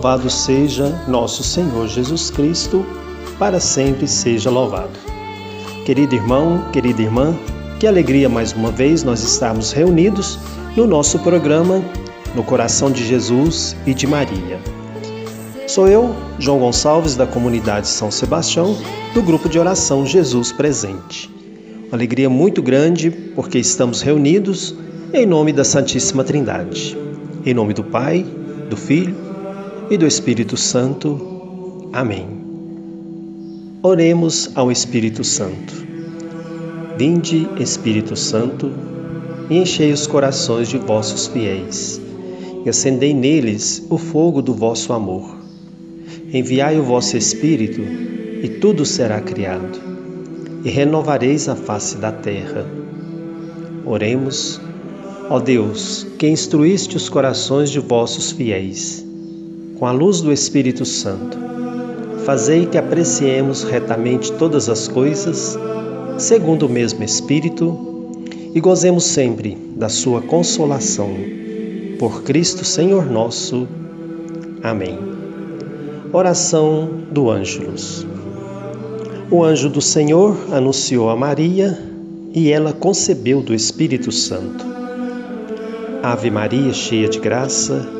Louvado seja nosso Senhor Jesus Cristo, para sempre seja louvado. Querido irmão, querida irmã, que alegria mais uma vez nós estarmos reunidos no nosso programa No Coração de Jesus e de Maria. Sou eu, João Gonçalves, da comunidade São Sebastião, do grupo de oração Jesus Presente. Uma alegria muito grande porque estamos reunidos em nome da Santíssima Trindade. Em nome do Pai, do Filho e do Espírito Santo. Amém. Oremos ao Espírito Santo. Vinde, Espírito Santo, e enchei os corações de vossos fiéis, e acendei neles o fogo do vosso amor. Enviai o vosso Espírito, e tudo será criado, e renovareis a face da terra. Oremos, ó Deus, que instruíste os corações de vossos fiéis com a luz do Espírito Santo. Fazei que apreciemos retamente todas as coisas, segundo o mesmo Espírito, e gozemos sempre da Sua consolação. Por Cristo Senhor nosso. Amém. Oração do Ângelus. O anjo do Senhor anunciou a Maria e ela concebeu do Espírito Santo. Ave Maria, cheia de graça,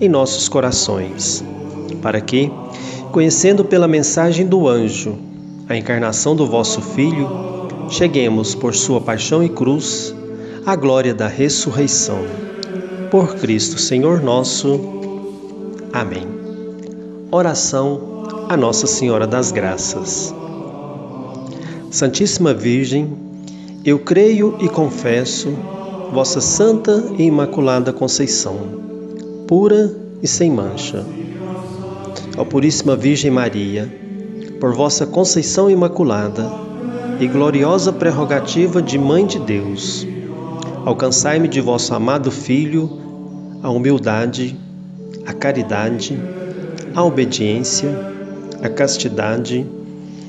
em nossos corações, para que, conhecendo pela mensagem do anjo a encarnação do vosso Filho, cheguemos por sua paixão e cruz à glória da ressurreição. Por Cristo Senhor nosso. Amém. Oração a Nossa Senhora das Graças. Santíssima Virgem, eu creio e confesso vossa santa e imaculada Conceição pura e sem mancha. Ó Puríssima Virgem Maria, por vossa conceição imaculada e gloriosa prerrogativa de Mãe de Deus, alcançai-me de vosso amado Filho a humildade, a caridade, a obediência, a castidade,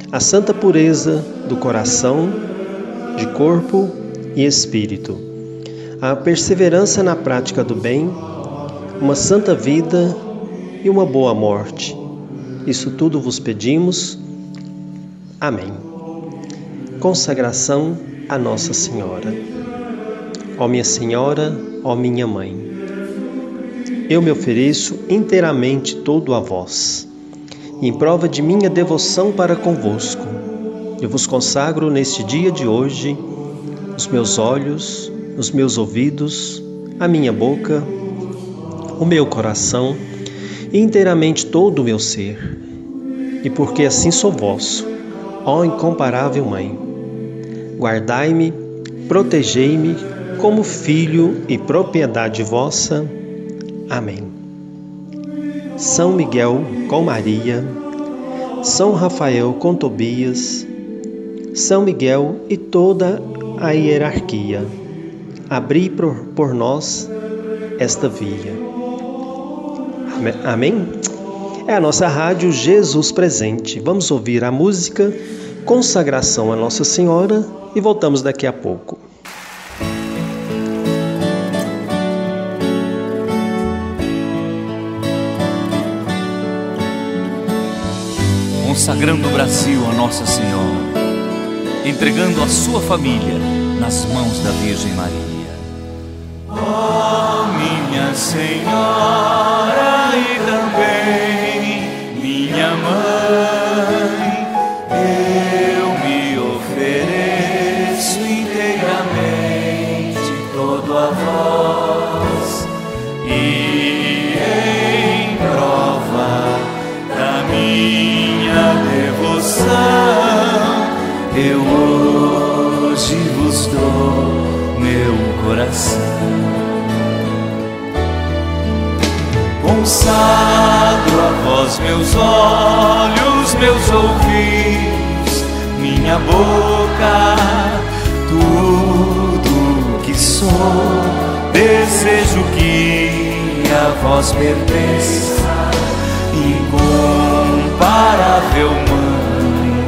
a santa pureza do coração, de corpo e espírito, a perseverança na prática do bem uma santa vida e uma boa morte. Isso tudo vos pedimos. Amém. Consagração a Nossa Senhora. Ó minha Senhora, ó minha Mãe, eu me ofereço inteiramente todo a vós, em prova de minha devoção para convosco. Eu vos consagro neste dia de hoje os meus olhos, os meus ouvidos, a minha boca, o meu coração e inteiramente todo o meu ser. E porque assim sou vosso, ó incomparável Mãe, guardai-me, protegei-me como filho e propriedade vossa. Amém. São Miguel com Maria, São Rafael com Tobias, São Miguel e toda a hierarquia, abri por, por nós esta via. Amém? É a nossa rádio Jesus Presente. Vamos ouvir a música Consagração a Nossa Senhora e voltamos daqui a pouco. Consagrando o Brasil a Nossa Senhora, entregando a sua família nas mãos da Virgem Maria. Oh, minha Senhora e também minha mãe, meus olhos, meus ouvidos, minha boca, tudo que sou. Desejo que a vós pertença, incomparável mãe,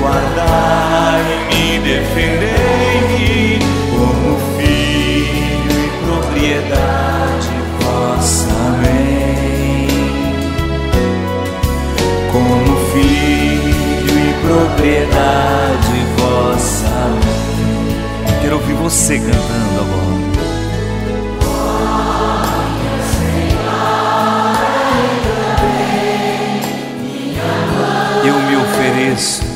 guardai-me, defendei-me propriedade vossa. Quero ouvir você cantando agora. Eu me ofereço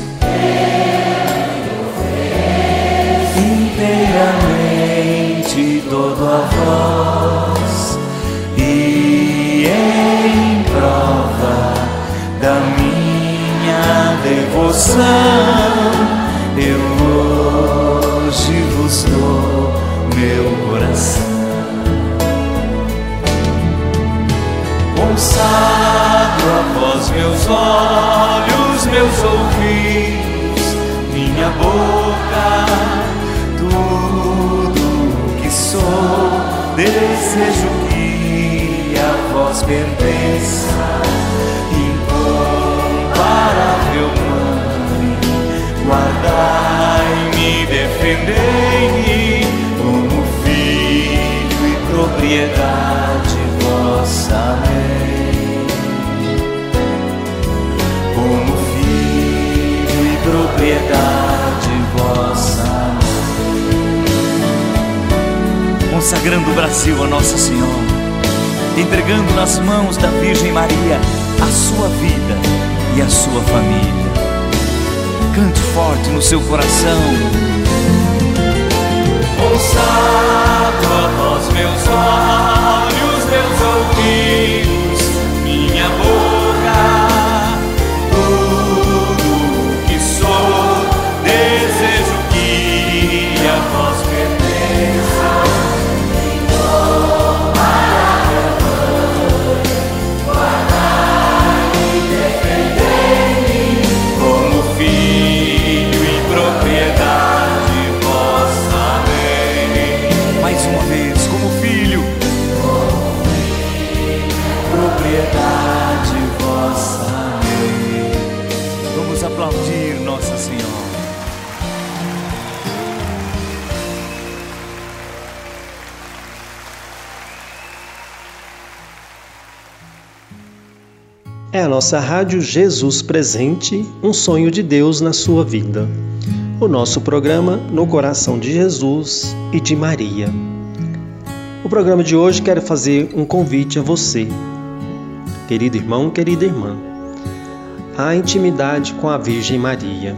pertença, incomparável mãe, guardai-me, defendei-me, como filho e propriedade vossa, amém. Como filho e propriedade vossa, consagrando o Brasil a Nossa Senhora, entregando nas mãos da Virgem Maria a sua vida e a sua família. Cante forte no seu coração. Consagro a vós meus olhos, meus ouvidos, minha boca, É a nossa rádio Jesus Presente, um sonho de Deus na sua vida. O nosso programa No Coração de Jesus e de Maria. O programa de hoje quero fazer um convite a você, querido irmão, querida irmã, à intimidade com a Virgem Maria.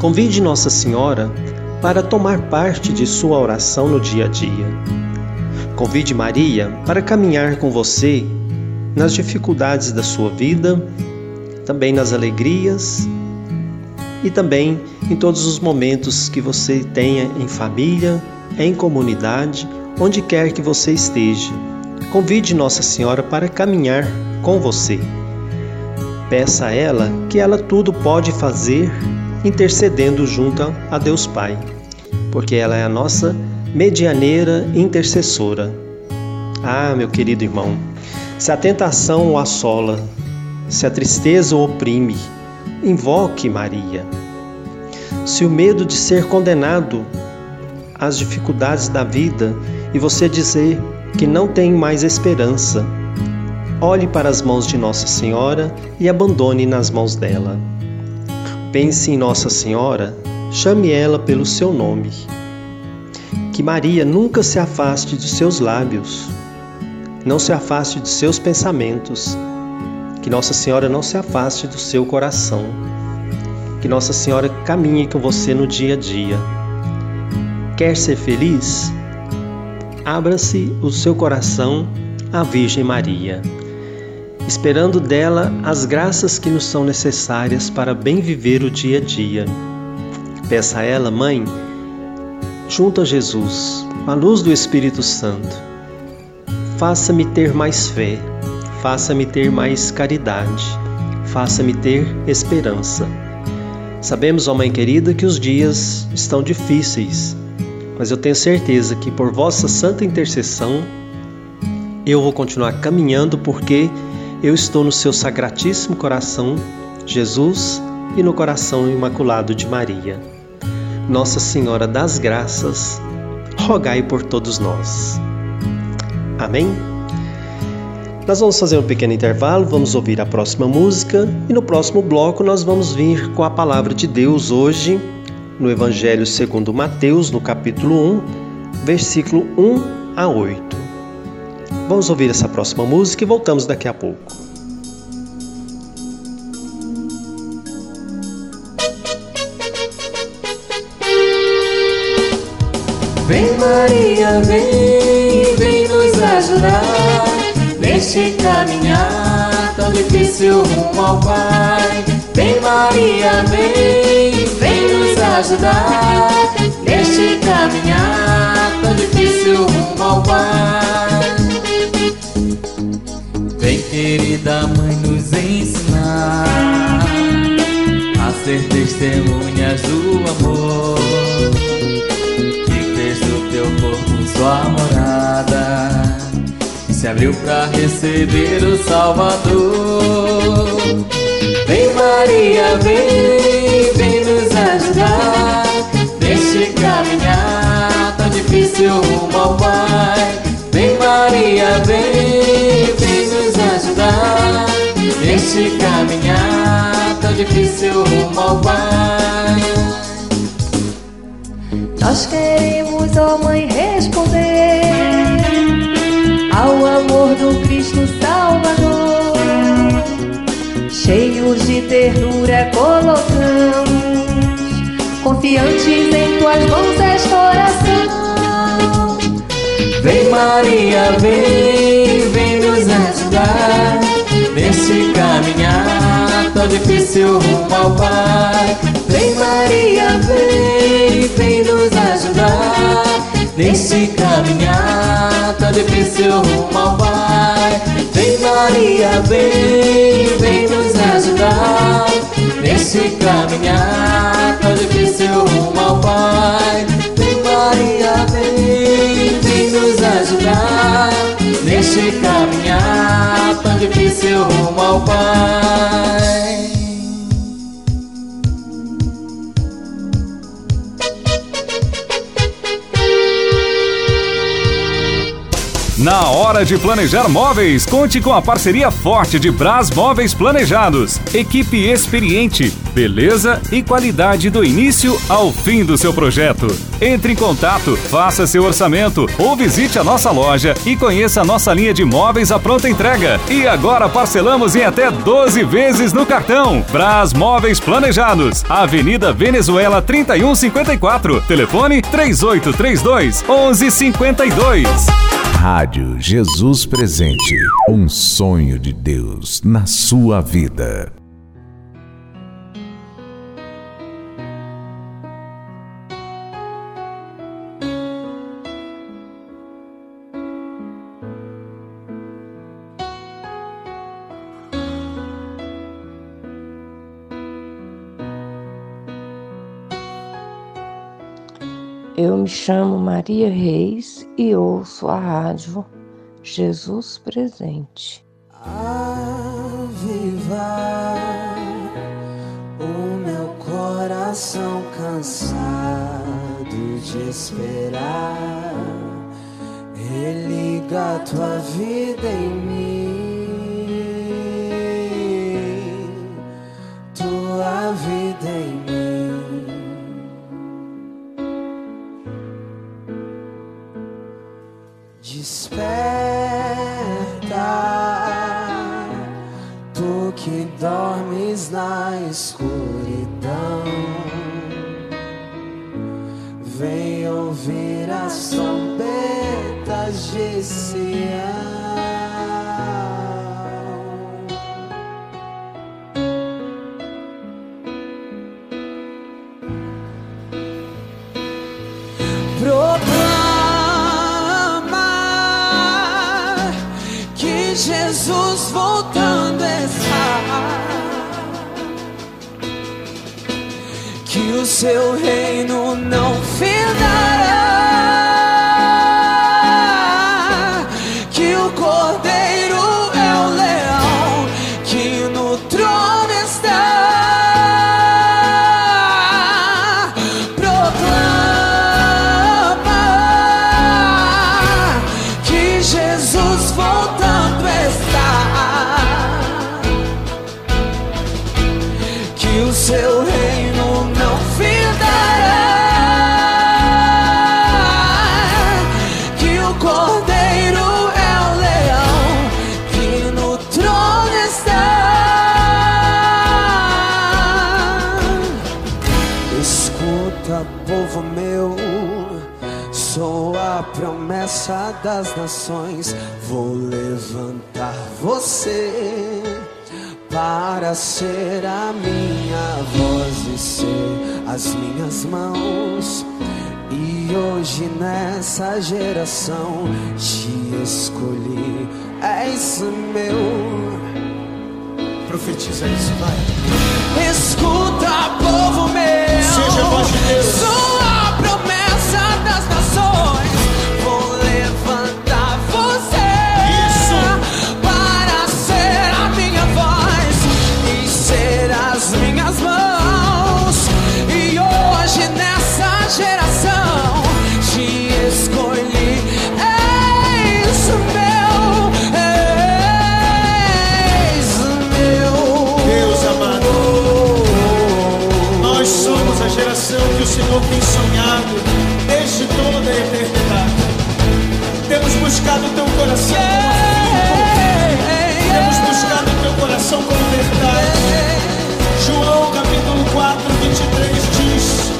Convide Nossa Senhora para tomar parte de sua oração no dia a dia. Convide Maria para caminhar com você nas dificuldades da sua vida, também nas alegrias e também em todos os momentos que você tenha em família, em comunidade, onde quer que você esteja. Convide Nossa Senhora para caminhar com você. Peça a ela que ela tudo pode fazer intercedendo junto a Deus Pai, porque ela é a nossa medianeira intercessora. Ah, meu querido irmão, Se a tentação o assola, se a tristeza o oprime, invoque Maria. Se o medo de ser condenado às dificuldades da vida e você dizer que não tem mais esperança, olhe para as mãos de Nossa Senhora e abandone nas mãos dela. Pense em Nossa Senhora, chame ela pelo seu nome. Que Maria nunca se afaste de seus lábios, não se afaste de seus pensamentos, que Nossa Senhora não se afaste do seu coração, que Nossa Senhora caminhe com você no dia a dia. Quer ser feliz? Abra-se o seu coração à Virgem Maria, esperando dela as graças que nos são necessárias para bem viver o dia a dia. Peça a ela, Mãe, junto a Jesus, a luz do Espírito Santo, faça-me ter mais fé, faça-me ter mais caridade, faça-me ter esperança. Sabemos, ó Mãe querida, que os dias estão difíceis, mas eu tenho certeza que por vossa santa intercessão eu vou continuar caminhando porque eu estou no seu sacratíssimo coração, Jesus, e no coração imaculado de Maria. Nossa Senhora das Graças, rogai por todos nós. Amém? Nós vamos fazer um pequeno intervalo, vamos ouvir a próxima música e no próximo bloco nós vamos vir com a palavra de Deus hoje no Evangelho segundo Mateus, no capítulo 1, versículo 1 a 8. Vamos ouvir essa próxima música e voltamos daqui a pouco. Vem Maria, vem, ajudar Neste caminhar tão difícil rumo ao Pai. Vem Maria, vem, vem nos ajudar Neste caminhar tão difícil rumo ao Pai. Vem querida Mãe nos ensinar A ser testemunhas do amor. Sua morada se abriu para receber o Salvador. Vem Maria, vem, vem nos ajudar neste caminhar tão difícil rumo ao Pai. Vem Maria, vem, vem nos ajudar neste caminhar tão difícil rumo ao Pai. Nós queremos, ó oh Mãe, responder do Cristo Salvador. Cheios de ternura colocamos, confiantes em tuas mãos esta oração. Vem Maria, vem, vem nos ajudar neste caminhar tão difícil rumo ao Pai. Vem Maria, vem, vem nos ajudar Nesse caminhar tão difícil rumo ao Pai. Vem Maria, vem, vem nos ajudar. Nesse caminhar tão difícil rumo ao Pai. Vem Maria, vem, vem nos ajudar. Nesse caminhar tão difícil rumo ao Pai Na hora de planejar móveis, conte com a parceria forte de Bras Móveis Planejados. Equipe experiente, beleza e qualidade do início ao fim do seu projeto. Entre em contato, faça seu orçamento ou visite a nossa loja e conheça a nossa linha de móveis à pronta entrega. E agora parcelamos em até 12 vezes no cartão. Bras Móveis Planejados, Avenida Venezuela 3154. Telefone 3832 1152. Rádio Jesus Presente. Um sonho de Deus na sua vida. Me chamo Maria Reis e ouço a rádio Jesus Presente. tua vida em mim, tua vida em mim. Na escuridão. Vem ouvir a trombetas de Sião. Seu reino não findará. Que o cordeiro é o leão que no trono está. Das nações. Vou levantar você para ser a minha voz e ser as minhas mãos. E hoje nessa geração te escolhi, és meu. Profetiza isso, vai. Escuta, povo meu. Seja voz de Deus. Coração como afim, Temos buscado o teu coração como verdade. João capítulo 4, 23 diz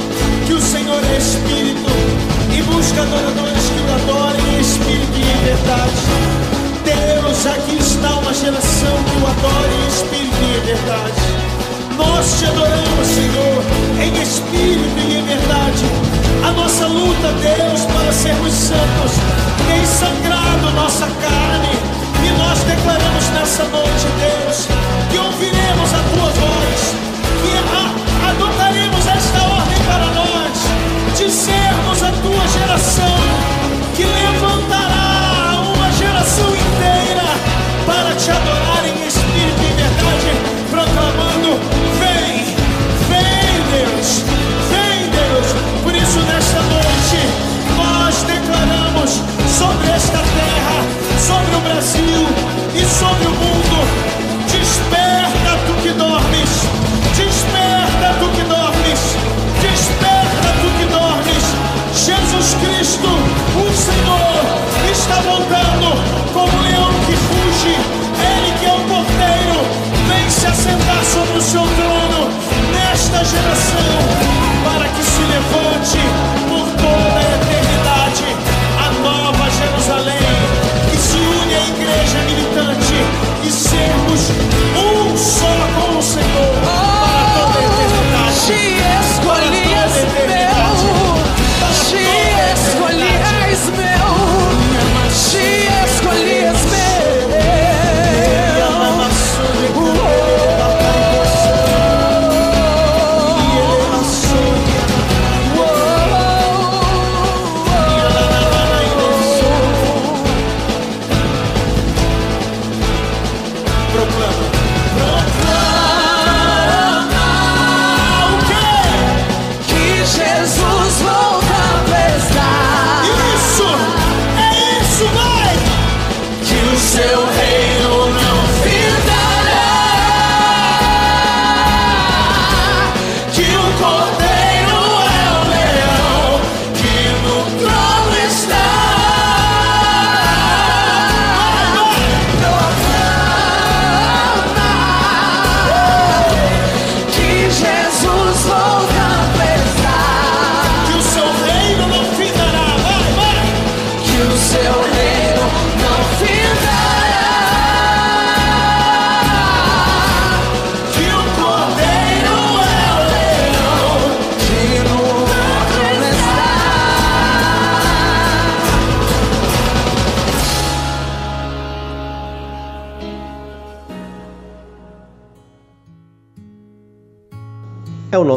que o Senhor é Espírito e busca adoradores que o adorem em Espírito e verdade. Deus, aqui está uma geração que o adora em Espírito e verdade. Nós te adoramos, Senhor, em espírito e em verdade. A nossa luta, Deus, para sermos santos, tem sangrado nossa carne. E nós declaramos nessa noite, Deus, que ouviremos a tua voz. geração para que se levante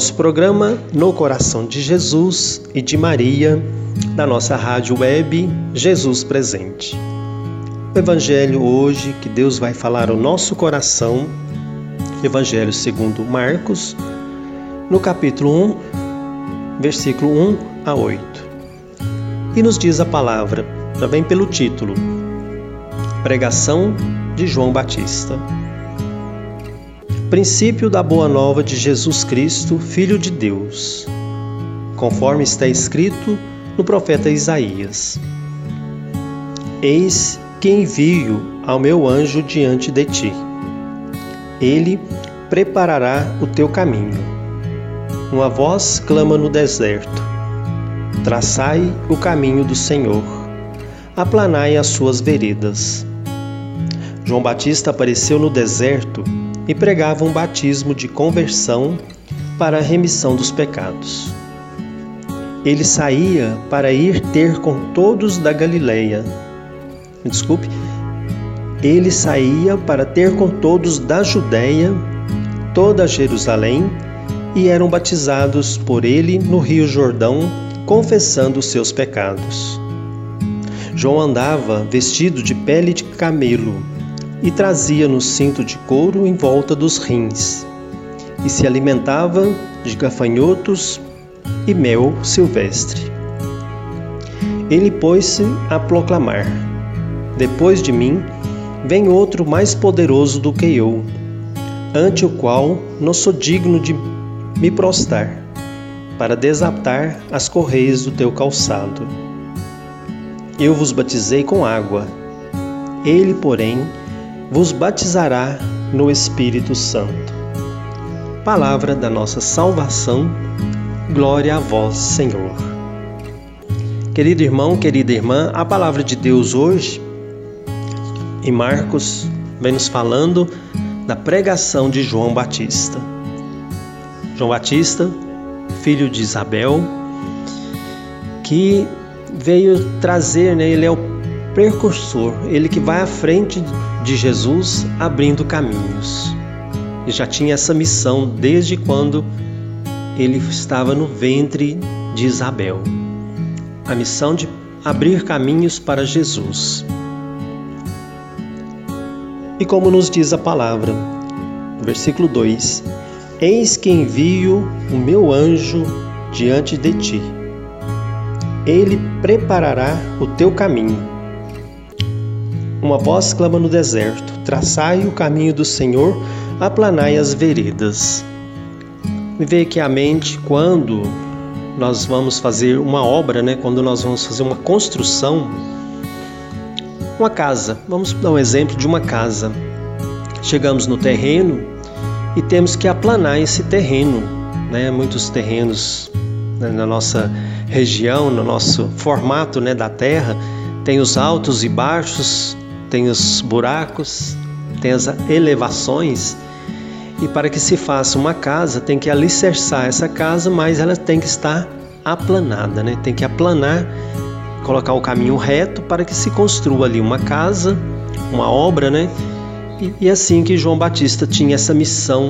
nosso programa No Coração de Jesus e de Maria, da nossa rádio web Jesus Presente. O Evangelho hoje que Deus vai falar ao nosso coração, Evangelho segundo Marcos, no capítulo 1, versículo 1 a 8. E nos diz a palavra, já vem pelo título, Pregação de João Batista. Princípio da Boa Nova de Jesus Cristo, Filho de Deus, conforme está escrito no profeta Isaías: Eis que envio ao meu anjo diante de ti. Ele preparará o teu caminho. Uma voz clama no deserto: Traçai o caminho do Senhor, aplanai as suas veredas. João Batista apareceu no deserto e pregava um batismo de conversão para a remissão dos pecados. Ele saía para ir ter com todos da Galileia. Desculpe. Ele saía para ter com todos da Judéia, toda Jerusalém, e eram batizados por ele no Rio Jordão, confessando os seus pecados. João andava vestido de pele de camelo e trazia no cinto de couro em volta dos rins, e se alimentava de gafanhotos e mel silvestre. Ele pôs-se a proclamar: Depois de mim vem outro mais poderoso do que eu, ante o qual não sou digno de me prostrar, para desatar as correias do teu calçado. Eu vos batizei com água, ele, porém, vos batizará no Espírito Santo. Palavra da nossa salvação, glória a vós, Senhor. Querido irmão, querida irmã, a palavra de Deus hoje, em Marcos, vem nos falando da pregação de João Batista. João Batista, filho de Isabel, que veio trazer, né, ele é o precursor, ele que vai à frente de Jesus abrindo caminhos. Ele já tinha essa missão desde quando ele estava no ventre de Isabel. A missão de abrir caminhos para Jesus. E como nos diz a palavra, versículo 2: Eis que envio o meu anjo diante de ti. Ele preparará o teu caminho uma voz clama no deserto: Traçai o caminho do Senhor, aplanai as veredas. Me veio aqui à mente quando nós vamos fazer uma obra, né? quando nós vamos fazer uma construção, uma casa. Vamos dar um exemplo de uma casa. Chegamos no terreno e temos que aplanar esse terreno. Né? Muitos terrenos né, na nossa região, no nosso formato né, da terra, tem os altos e baixos, tem os buracos, tem as elevações. E para que se faça uma casa, tem que alicerçar essa casa, mas ela tem que estar aplanada, né? Tem que aplanar, colocar o caminho reto para que se construa ali uma casa, uma obra, né? E, e assim que João Batista tinha essa missão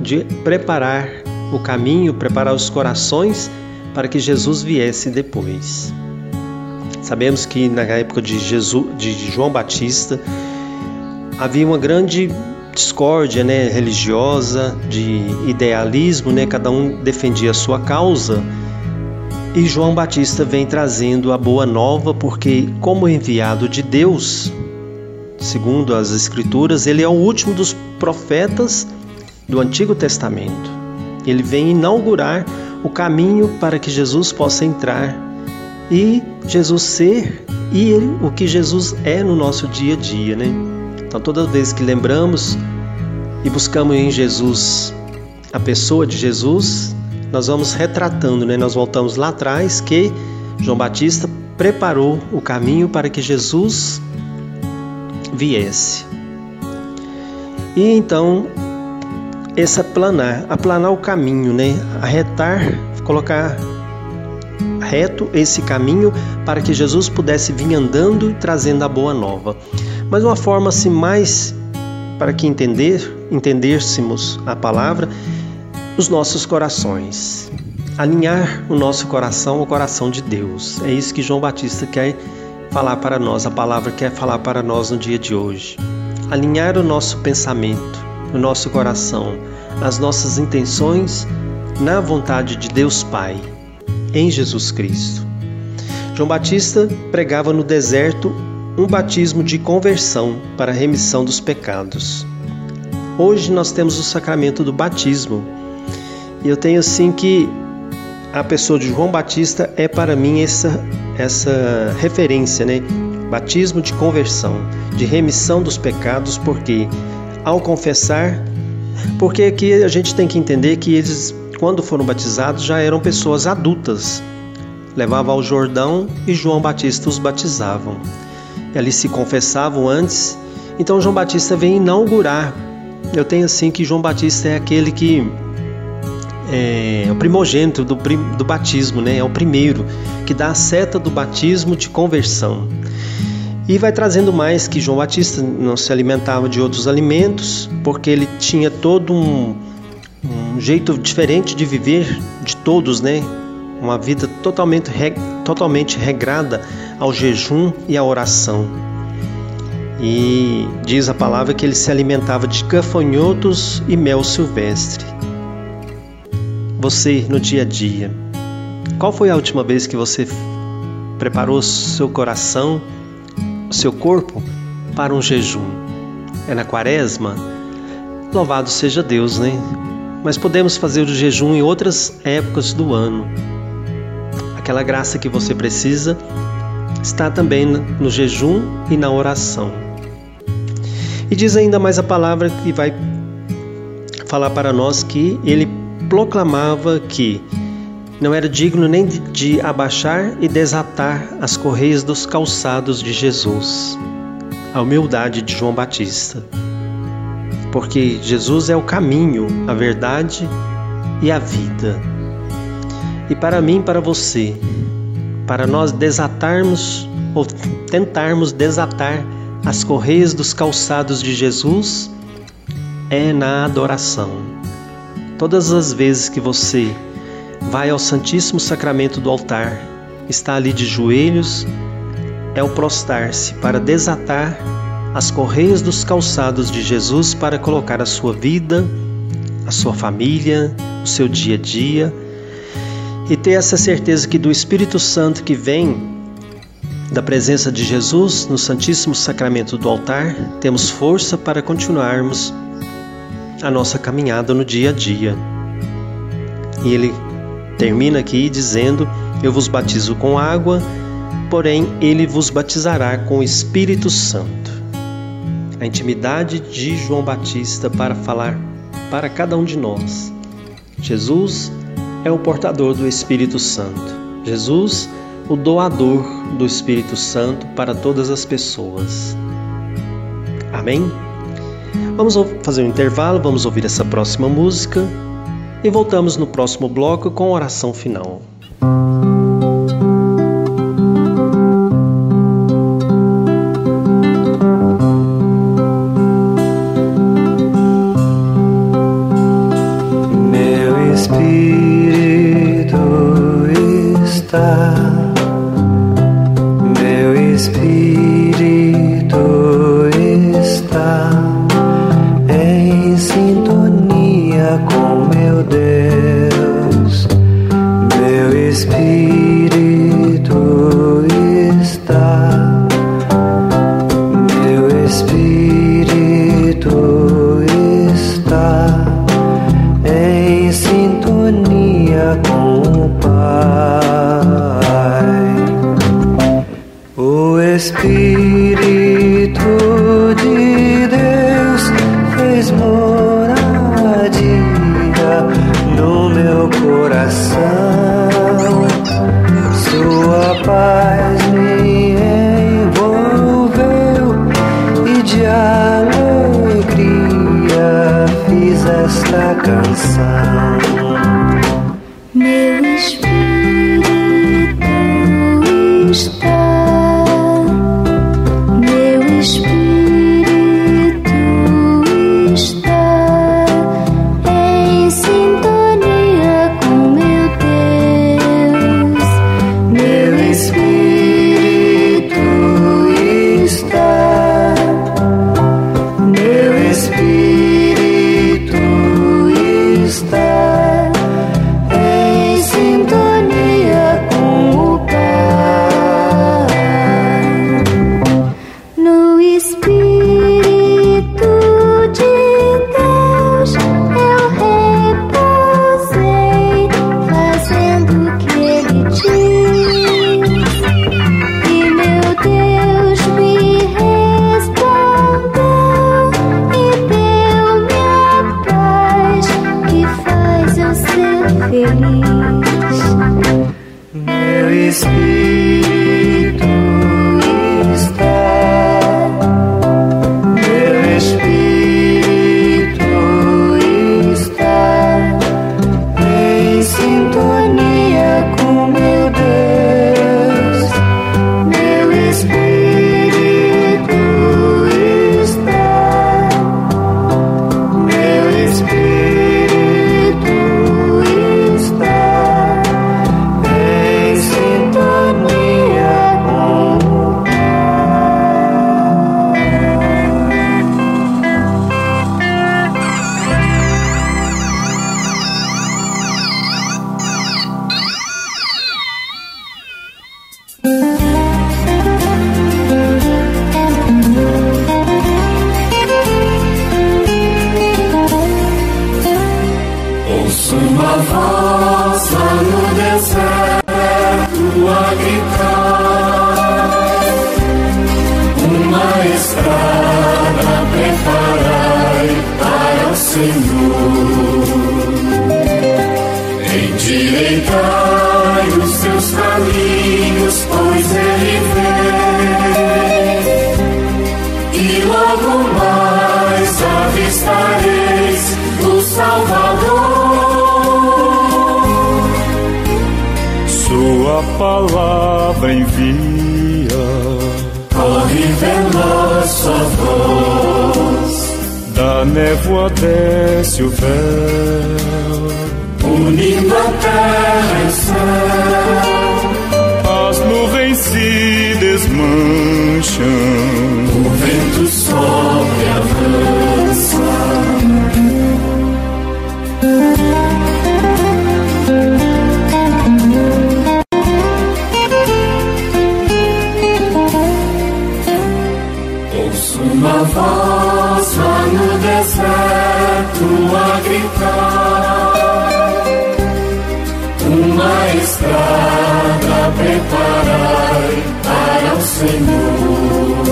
de preparar o caminho, preparar os corações para que Jesus viesse depois. Sabemos que na época de, Jesus, de João Batista havia uma grande discórdia né, religiosa, de idealismo, né, cada um defendia a sua causa. E João Batista vem trazendo a boa nova, porque, como enviado de Deus, segundo as Escrituras, ele é o último dos profetas do Antigo Testamento. Ele vem inaugurar o caminho para que Jesus possa entrar e Jesus ser e ele, o que Jesus é no nosso dia a dia, né? Então, toda vez que lembramos e buscamos em Jesus a pessoa de Jesus, nós vamos retratando, né? Nós voltamos lá atrás que João Batista preparou o caminho para que Jesus viesse. E então, esse aplanar, aplanar o caminho, né? Arretar, colocar reto esse caminho para que Jesus pudesse vir andando e trazendo a boa nova. Mas uma forma assim mais para que entender, entendêssemos a palavra, os nossos corações. Alinhar o nosso coração ao coração de Deus. É isso que João Batista quer falar para nós, a palavra quer falar para nós no dia de hoje. Alinhar o nosso pensamento, o nosso coração, as nossas intenções na vontade de Deus Pai, em Jesus Cristo. João Batista pregava no deserto um batismo de conversão para a remissão dos pecados. Hoje nós temos o sacramento do batismo. E eu tenho assim que a pessoa de João Batista é para mim essa essa referência, né? Batismo de conversão, de remissão dos pecados, porque ao confessar, porque aqui a gente tem que entender que eles quando foram batizados já eram pessoas adultas. Levavam ao Jordão e João Batista os batizavam. E ali se confessavam antes. Então João Batista vem inaugurar. Eu tenho assim que João Batista é aquele que é, o primogênito do, do batismo, né? É o primeiro que dá a seta do batismo de conversão. E vai trazendo mais que João Batista não se alimentava de outros alimentos, porque ele tinha todo um, um jeito diferente de viver de todos, né? Uma vida totalmente, totalmente regrada ao jejum e à oração. E diz a palavra que ele se alimentava de gafanhotos e mel silvestre. Você no dia a dia, qual foi a última vez que você preparou seu coração, seu corpo para um jejum? É na quaresma? Louvado seja Deus, né? Mas podemos fazer o jejum em outras épocas do ano. Aquela graça que você precisa está também no jejum e na oração. E diz ainda mais a palavra que vai falar para nós que ele proclamava que não era digno nem de abaixar e desatar as correias dos calçados de Jesus. A humildade de João Batista. Porque Jesus é o caminho, a verdade e a vida. E para mim, para você, para nós desatarmos ou tentarmos desatar as correias dos calçados de Jesus, é na adoração Todas as vezes que você vai ao Santíssimo Sacramento do altar, está ali de joelhos, é o prostrar-se para desatar as correias dos calçados de Jesus para colocar a sua vida, a sua família, o seu dia a dia e ter essa certeza que do Espírito Santo que vem da presença de Jesus no Santíssimo Sacramento do altar, temos força para continuarmos a nossa caminhada no dia a dia. E ele termina aqui dizendo: Eu vos batizo com água, porém ele vos batizará com o Espírito Santo. A intimidade de João Batista para falar para cada um de nós. Jesus é o portador do Espírito Santo. Jesus, o doador do Espírito Santo para todas as pessoas. Amém? Vamos fazer um intervalo, vamos ouvir essa próxima música e voltamos no próximo bloco com a oração final. Está, palavra envia, Corre veloz sua voz, da névoa desce o véu, unindo a terra e céu. as nuvens se desmancham, O vento sopra voz no deserto a gritar. Uma estrada preparai para o Senhor.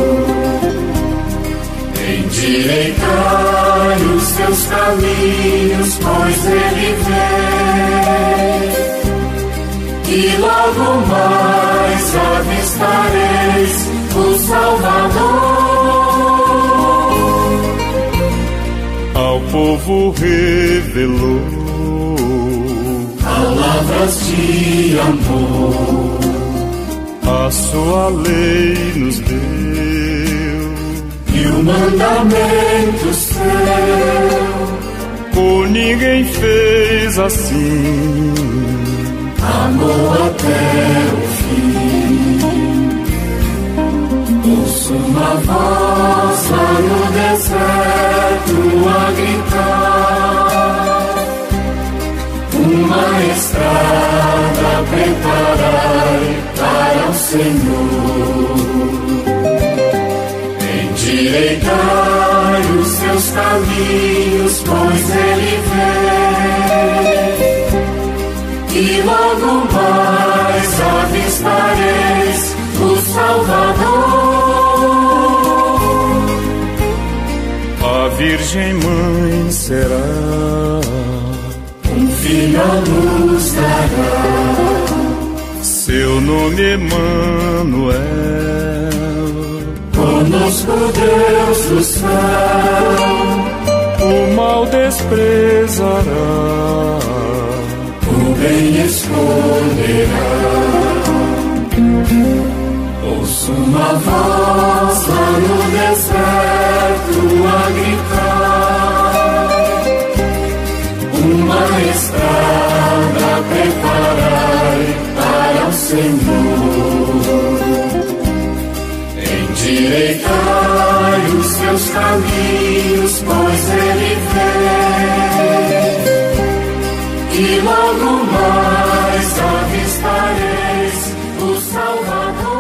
Endireitai os seus caminhos, pois Ele vem. E logo mais avistareis o Salvador povo revelou Palavras de amor a sua lei nos deu, e o mandamento seu por ninguém fez assim. amou até o fim. Uma voz lá no deserto a gritar, uma estrada preparai para o Senhor. Endireitai os seus caminhos, pois Ele vem. E logo mais avistareis o Salvador. Virgem Mãe será Um filho à luz dará, seu nome Emanuel. conosco Deus do céu. O mal desprezará, o bem escolherá. Ouço uma voz lá no deserto a gritar, Senhor. Endireitai os seus caminhos, pois Ele vem. E logo mais avistareis o Salvador.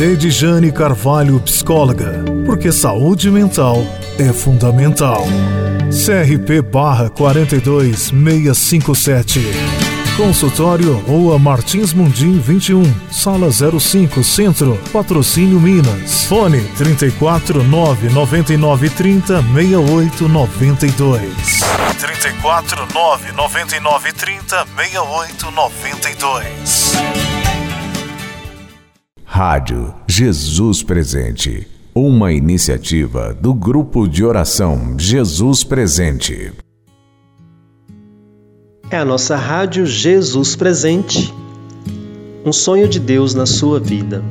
Edjane Carvalho, psicóloga, porque saúde mental é fundamental. CRP barra 42657. Consultório Rua Martins Mundim 21, Sala 05, Centro, Patrocínio Minas. Fone 34 999 30 6892. 34 999 30 68 92. Rádio Jesus Presente. Uma iniciativa do Grupo de Oração Jesus Presente. É a nossa Rádio Jesus Presente. Um sonho de Deus na sua vida.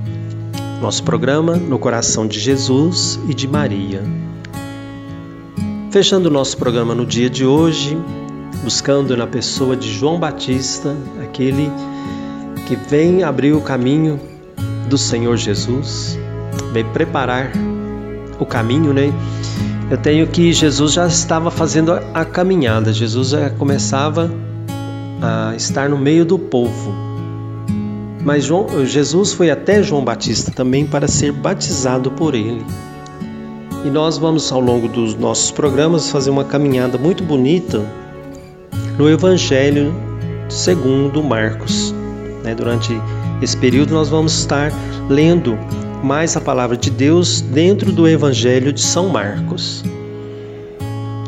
Nosso programa no coração de Jesus e de Maria. Fechando o nosso programa no dia de hoje, buscando na pessoa de João Batista, aquele que vem abrir o caminho do Senhor Jesus, veio preparar o caminho, né? Eu tenho que Jesus já estava fazendo a caminhada, Jesus já começava a estar no meio do povo. Mas João, Jesus foi até João Batista também para ser batizado por ele. E nós vamos ao longo dos nossos programas fazer uma caminhada muito bonita no Evangelho segundo Marcos. Né? Durante esse período nós vamos estar lendo mais a palavra de Deus dentro do Evangelho de São Marcos.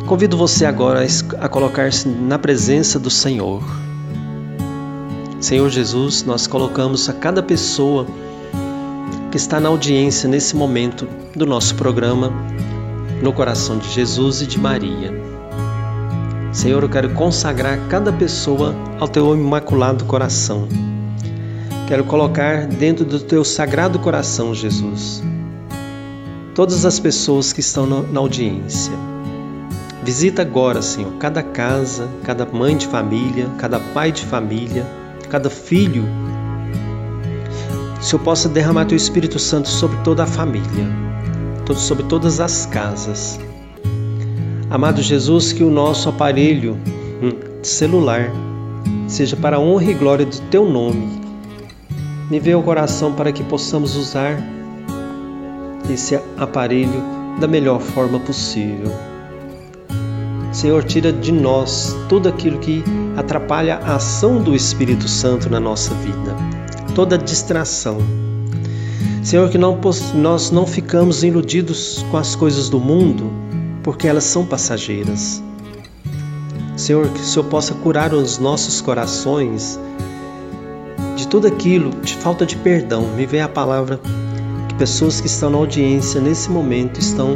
Convido você agora a colocar-se na presença do Senhor. Senhor Jesus, nós colocamos a cada pessoa que está na audiência nesse momento do nosso programa no coração de Jesus e de Maria. Senhor, eu quero consagrar cada pessoa ao teu imaculado coração. Quero colocar dentro do teu sagrado coração, Jesus, todas as pessoas que estão na audiência. Visita agora, Senhor, cada casa, cada mãe de família, cada pai de família, cada filho. Se eu possa derramar teu Espírito Santo sobre toda a família, sobre todas as casas. Amado Jesus, que o nosso aparelho hum, celular seja para a honra e glória do teu nome me veio ao coração para que possamos usar esse aparelho da melhor forma possível. Senhor, tira de nós tudo aquilo que atrapalha a ação do Espírito Santo na nossa vida, toda distração. Senhor, que não, nós não ficamos iludidos com as coisas do mundo, porque elas são passageiras. Senhor, que o Senhor possa curar os nossos corações de tudo aquilo, de falta de perdão, me vem a palavra que pessoas que estão na audiência nesse momento estão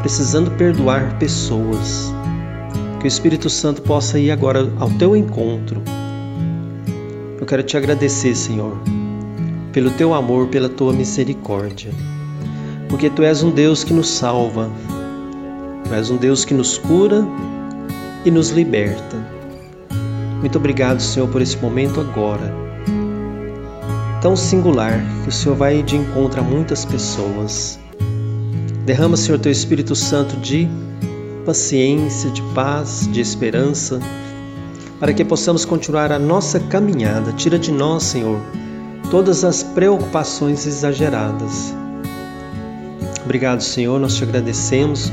precisando perdoar pessoas. Que o Espírito Santo possa ir agora ao teu encontro. Eu quero te agradecer, Senhor, pelo teu amor, pela tua misericórdia. Porque tu és um Deus que nos salva, tu és um Deus que nos cura e nos liberta. Muito obrigado, Senhor, por esse momento agora tão singular que o Senhor vai de encontro a muitas pessoas. Derrama, Senhor, teu Espírito Santo de paciência, de paz, de esperança, para que possamos continuar a nossa caminhada. Tira de nós, Senhor, todas as preocupações exageradas. Obrigado, Senhor, nós te agradecemos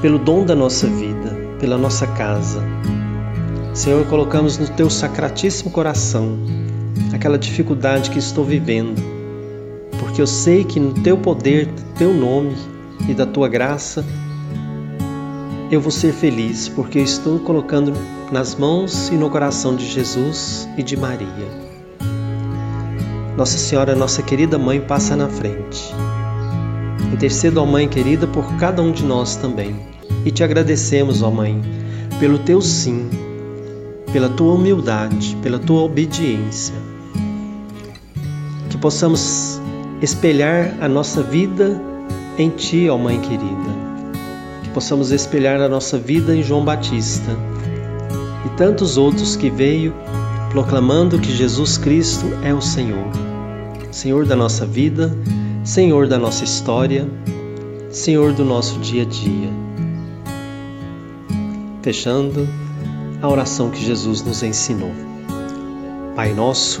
pelo dom da nossa vida, pela nossa casa. Senhor, colocamos no teu sacratíssimo coração aquela dificuldade que estou vivendo, porque eu sei que no teu poder, no teu nome e da tua graça, eu vou ser feliz, porque eu estou colocando nas mãos e no coração de Jesus e de Maria. Nossa Senhora, nossa querida mãe, passa na frente. Intercedo, ó Mãe querida, por cada um de nós também. E te agradecemos, ó Mãe, pelo teu sim, pela tua humildade, pela tua obediência que possamos espelhar a nossa vida em Ti, ó Mãe querida. Que possamos espelhar a nossa vida em João Batista e tantos outros que veio proclamando que Jesus Cristo é o Senhor, Senhor da nossa vida, Senhor da nossa história, Senhor do nosso dia a dia. Fechando a oração que Jesus nos ensinou. Pai nosso,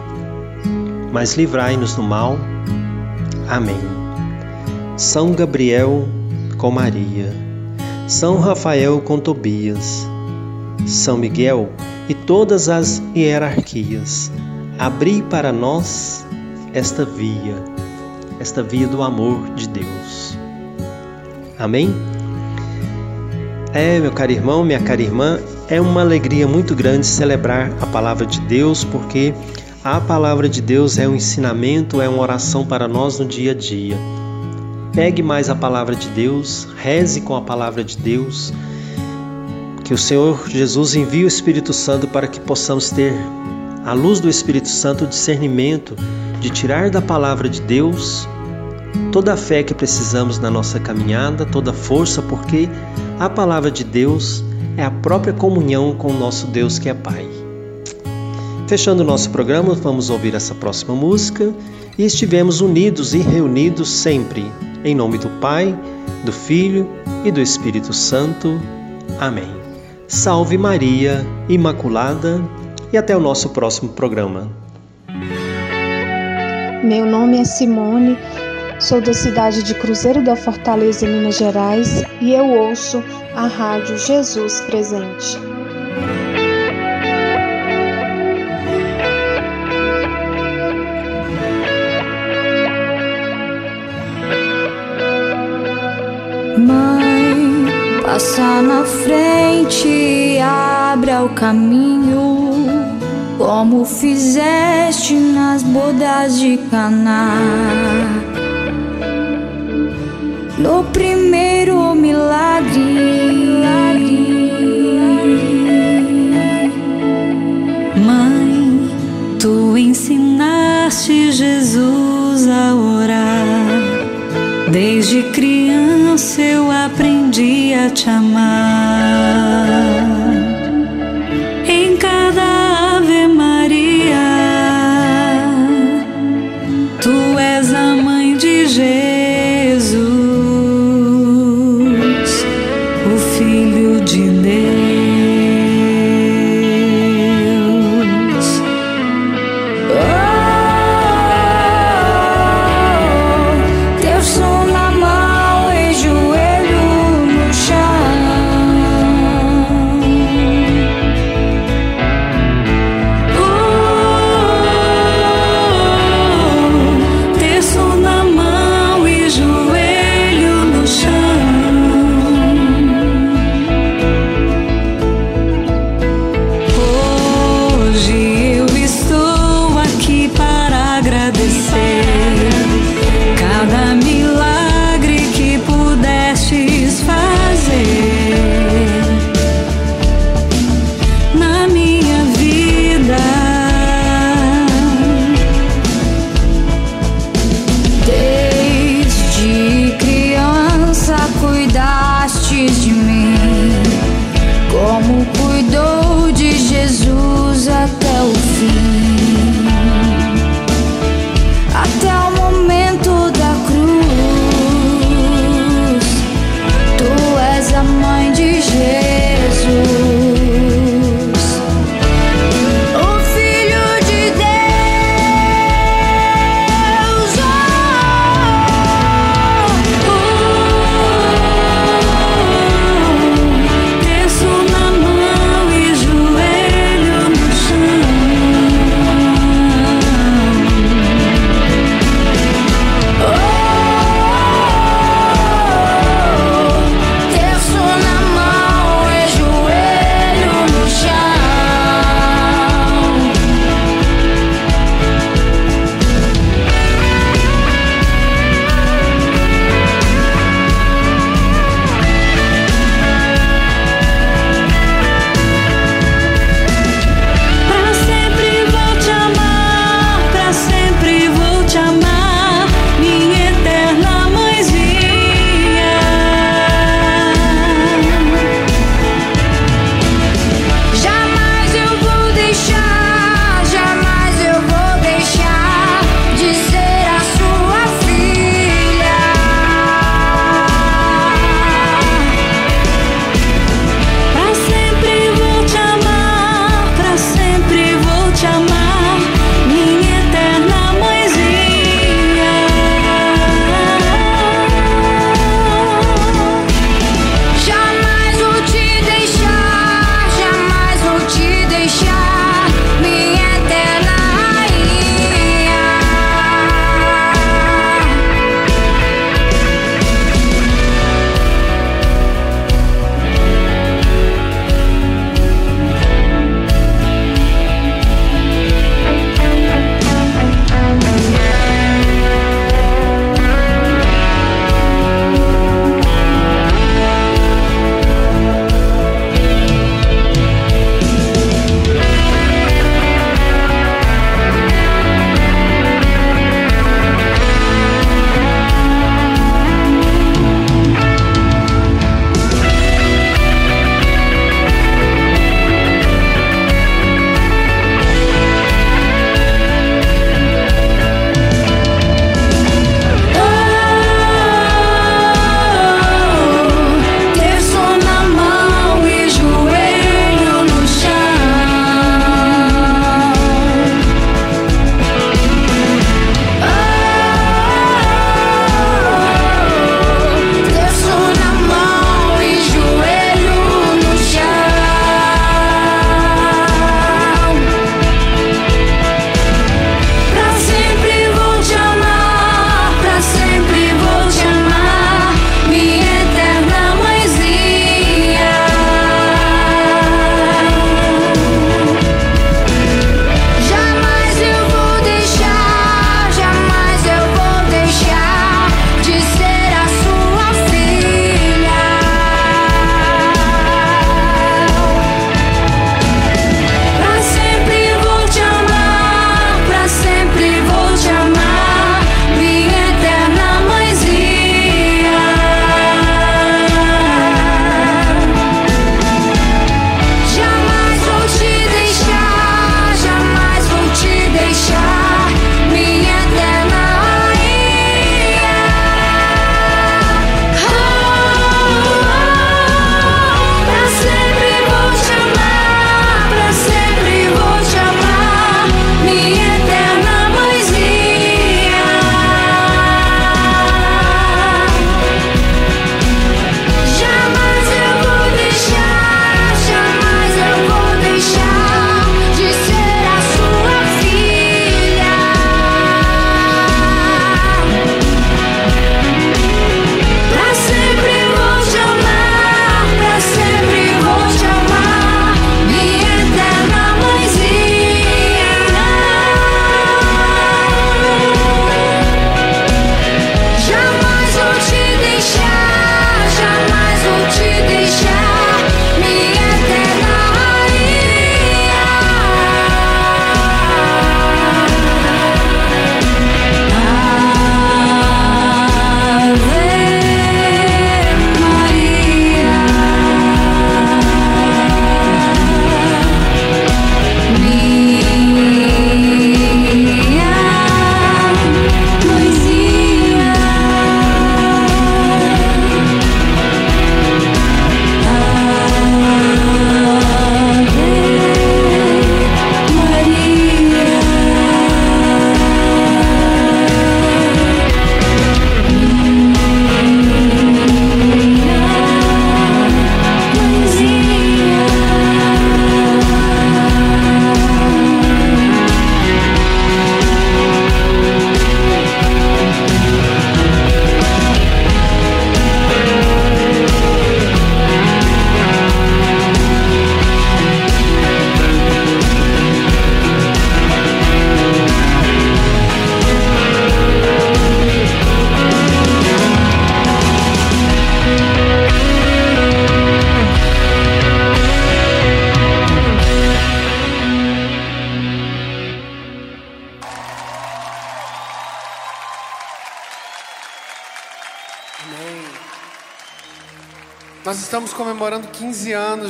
mas livrai-nos do mal. Amém. São Gabriel com Maria, São Rafael com Tobias, São Miguel e todas as hierarquias, abri para nós esta via, esta via do amor de Deus. Amém? É, meu caro irmão, minha cara irmã, é uma alegria muito grande celebrar a palavra de Deus, porque a palavra de Deus é um ensinamento, é uma oração para nós no dia a dia. Pegue mais a palavra de Deus, reze com a palavra de Deus, que o Senhor Jesus envie o Espírito Santo para que possamos ter, à luz do Espírito Santo, o discernimento de tirar da palavra de Deus toda a fé que precisamos na nossa caminhada, toda a força, porque a palavra de Deus é a própria comunhão com o nosso Deus que é Pai. Fechando o nosso programa, vamos ouvir essa próxima música e estivemos unidos e reunidos sempre, em nome do Pai, do Filho e do Espírito Santo. Amém. Salve Maria Imaculada e até o nosso próximo programa. Meu nome é Simone Sou da cidade de Cruzeiro da Fortaleza, Minas Gerais, e eu ouço a rádio Jesus Presente. Passa na frente, abra o caminho, como fizeste nas bodas de Caná no primeiro milagre. Mãe, tu ensinaste Jesus a orar. Desde criança eu aprendi a te amar.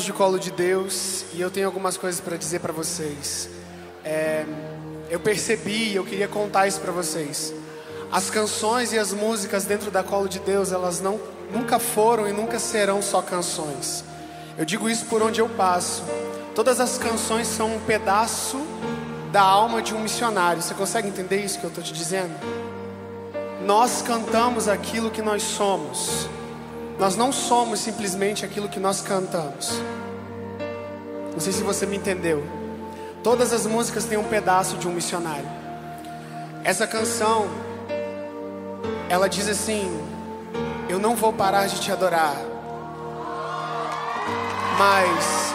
Anos de Colo de Deus e eu tenho algumas coisas para dizer para vocês. É, eu percebi, eu queria contar isso para vocês. As canções e as músicas dentro da Colo de Deus, elas não, nunca foram e nunca serão só canções. Eu digo isso por onde eu passo. Todas as canções são um pedaço da alma de um missionário. Você consegue entender isso que eu estou te dizendo? Nós cantamos aquilo que nós somos. Nós não somos simplesmente aquilo que nós cantamos. Não sei se você me entendeu. Todas as músicas têm um pedaço de um missionário. Essa canção, ela diz assim: Eu não vou parar de te adorar, mas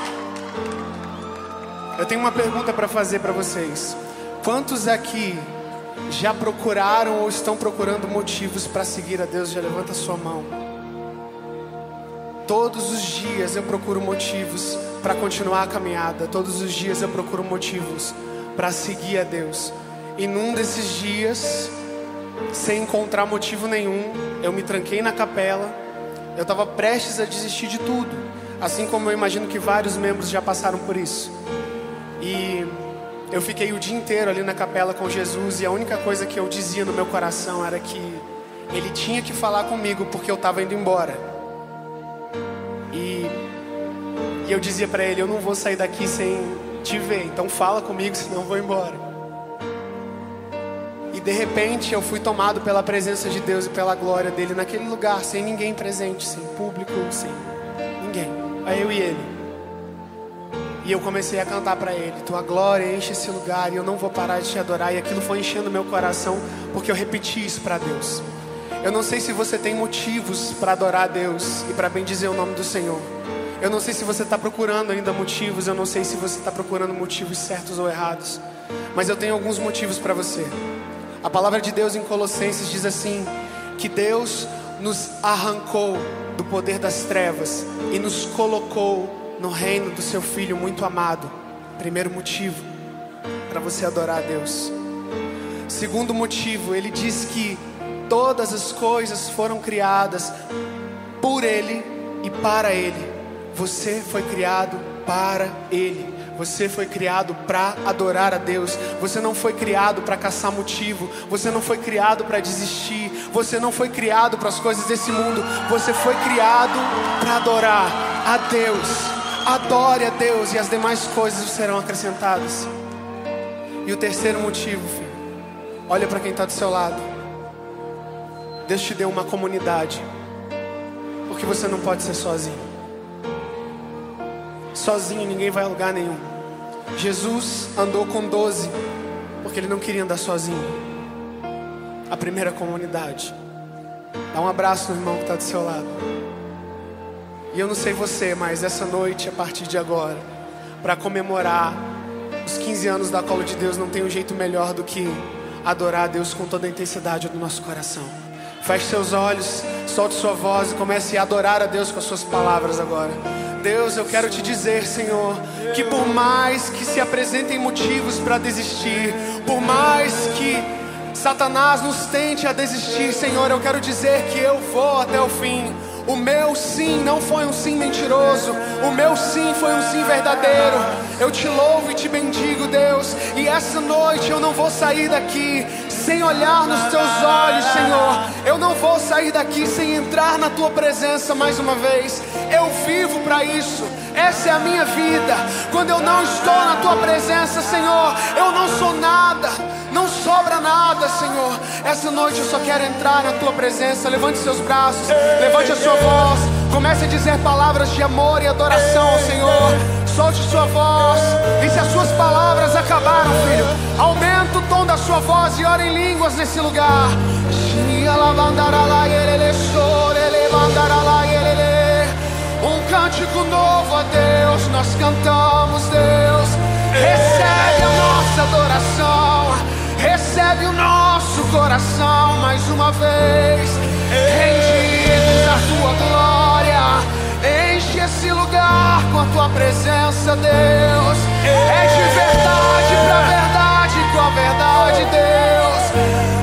eu tenho uma pergunta para fazer para vocês. Quantos aqui já procuraram ou estão procurando motivos para seguir a Deus? Já levanta sua mão. Todos os dias eu procuro motivos para continuar a caminhada. Todos os dias eu procuro motivos para seguir a Deus. E num desses dias, sem encontrar motivo nenhum, eu me tranquei na capela. Eu estava prestes a desistir de tudo, assim como eu imagino que vários membros já passaram por isso. E eu fiquei o dia inteiro ali na capela com Jesus e a única coisa que eu dizia no meu coração era que ele tinha que falar comigo porque eu estava indo embora. E, e eu dizia para ele: Eu não vou sair daqui sem te ver, então fala comigo, senão eu vou embora. E de repente eu fui tomado pela presença de Deus e pela glória dele naquele lugar, sem ninguém presente, sem público, sem ninguém. Aí eu e ele. E eu comecei a cantar para ele: Tua glória enche esse lugar e eu não vou parar de te adorar. E aquilo foi enchendo meu coração porque eu repeti isso para Deus. Eu não sei se você tem motivos para adorar a Deus e para bendizer o nome do Senhor. Eu não sei se você está procurando ainda motivos, eu não sei se você está procurando motivos certos ou errados, mas eu tenho alguns motivos para você. A palavra de Deus em Colossenses diz assim: que Deus nos arrancou do poder das trevas e nos colocou no reino do seu Filho muito amado. Primeiro motivo para você adorar a Deus. Segundo motivo, ele diz que Todas as coisas foram criadas por Ele e para Ele. Você foi criado para Ele. Você foi criado para adorar a Deus. Você não foi criado para caçar motivo. Você não foi criado para desistir. Você não foi criado para as coisas desse mundo. Você foi criado para adorar a Deus. Adore a Deus e as demais coisas serão acrescentadas. E o terceiro motivo, filho, olha para quem está do seu lado. Deus te deu uma comunidade. Porque você não pode ser sozinho. Sozinho ninguém vai a lugar nenhum. Jesus andou com doze, porque ele não queria andar sozinho. A primeira comunidade. Dá um abraço no irmão que está do seu lado. E eu não sei você, mas essa noite, a partir de agora, para comemorar os 15 anos da Cola de Deus, não tem um jeito melhor do que adorar a Deus com toda a intensidade do nosso coração. Feche seus olhos, solte sua voz e comece a adorar a Deus com as suas palavras agora. Deus, eu quero te dizer, Senhor, que por mais que se apresentem motivos para desistir, por mais que Satanás nos tente a desistir, Senhor, eu quero dizer que eu vou até o fim. O meu sim não foi um sim mentiroso. O meu sim foi um sim verdadeiro. Eu te louvo e te bendigo, Deus. E essa noite eu não vou sair daqui sem olhar nos teus olhos, Senhor. Eu não vou sair daqui sem entrar na tua presença mais uma vez. Eu vivo para isso. Essa é a minha vida. Quando eu não estou na tua presença, Senhor, eu não sou nada. Não sobra nada, Senhor. Essa noite eu só quero entrar na tua presença. Levante seus braços, levante a sua voz. Comece a dizer palavras de amor e adoração ao Senhor. Solte sua voz. E se as suas palavras acabaram, filho, aumenta o tom da sua voz e ore em línguas nesse lugar. Um cântico novo a Deus, nós cantamos, Deus. Recebe a nossa adoração. Recebe o nosso coração mais uma vez, rendidos à tua glória. Esse lugar com a tua presença, Deus. É de verdade para verdade, com a verdade, Deus.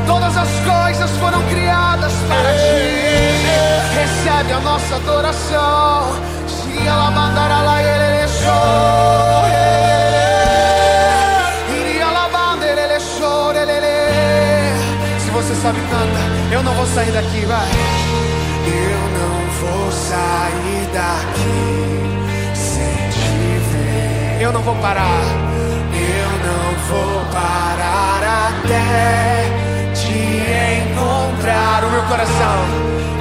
Todas as coisas foram criadas para ti. Recebe a nossa adoração. Se ela mandar ela ele. Se você sabe canta, eu não vou sair daqui, vai. Eu não vou parar. Eu não vou parar até te encontrar. O meu coração,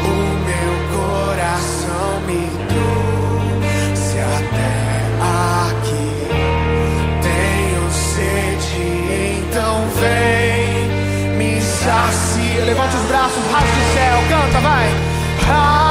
o meu coração me trouxe até aqui. Tenho sede, então vem me sacia. Levante os braços, rasgue o céu, canta, vai. Ah,